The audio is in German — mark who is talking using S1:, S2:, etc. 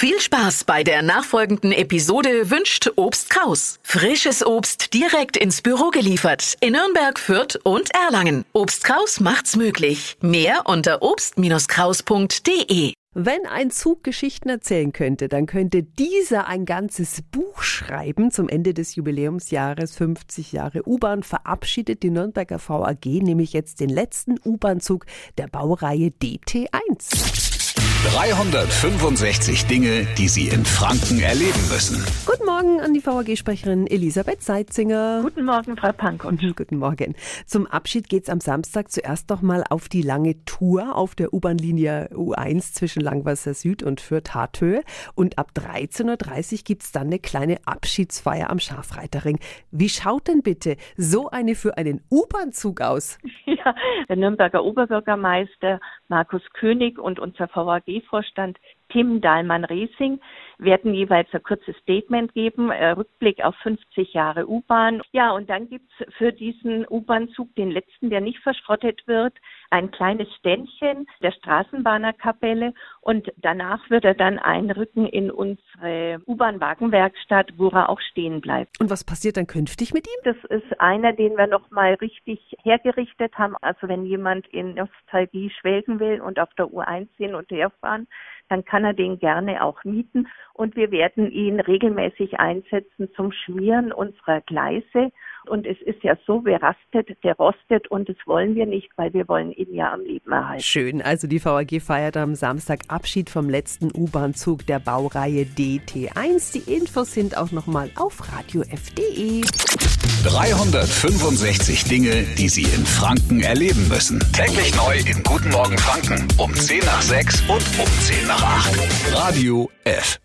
S1: Viel Spaß bei der nachfolgenden Episode wünscht Obst Kraus. Frisches Obst direkt ins Büro geliefert in Nürnberg, Fürth und Erlangen. Obst Kraus macht's möglich. Mehr unter obst-kraus.de.
S2: Wenn ein Zug Geschichten erzählen könnte, dann könnte dieser ein ganzes Buch schreiben. Zum Ende des Jubiläumsjahres 50 Jahre U-Bahn verabschiedet die Nürnberger VAG nämlich jetzt den letzten U-Bahn-Zug der Baureihe DT1.
S3: 365 Dinge, die Sie in Franken erleben müssen.
S2: Guten Morgen an die VAG-Sprecherin Elisabeth Seitzinger.
S4: Guten Morgen, Frau Pankot.
S2: Guten Morgen. Zum Abschied geht's am Samstag zuerst noch mal auf die lange Tour auf der U-Bahn-Linie U1 zwischen Langwasser Süd und Fürth-Harthöhe. Und ab 13.30 Uhr gibt's dann eine kleine Abschiedsfeier am Schafreiterring. Wie schaut denn bitte so eine für einen U-Bahn-Zug aus?
S4: Der Nürnberger Oberbürgermeister Markus König und unser VAG-Vorstand Tim Dahlmann-Resing werden jeweils ein kurzes Statement geben, Rückblick auf 50 Jahre U-Bahn. Ja, und dann gibt's für diesen U-Bahn-Zug, den letzten, der nicht verschrottet wird, ein kleines Ständchen der Straßenbahnerkapelle und danach wird er dann einrücken in unsere U-Bahn-Wagenwerkstatt, wo er auch stehen bleibt.
S2: Und was passiert dann künftig mit ihm?
S4: Das ist einer, den wir nochmal richtig hergerichtet haben. Also wenn jemand in Nostalgie schwelgen will und auf der U1 hin und her fahren, dann kann er den gerne auch mieten und wir werden ihn regelmäßig einsetzen zum Schmieren unserer Gleise. Und es ist ja so, wer rastet, der rostet und das wollen wir nicht, weil wir wollen ihn ja am Leben erhalten.
S2: Schön, also die VAG feiert am Samstag Abschied vom letzten U-Bahn-Zug der Baureihe DT1. Die Infos sind auch nochmal auf radiof.de.
S3: 365 Dinge, die Sie in Franken erleben müssen. Täglich neu in Guten Morgen Franken um 10 nach 6 und um 10 nach 8. Radio F.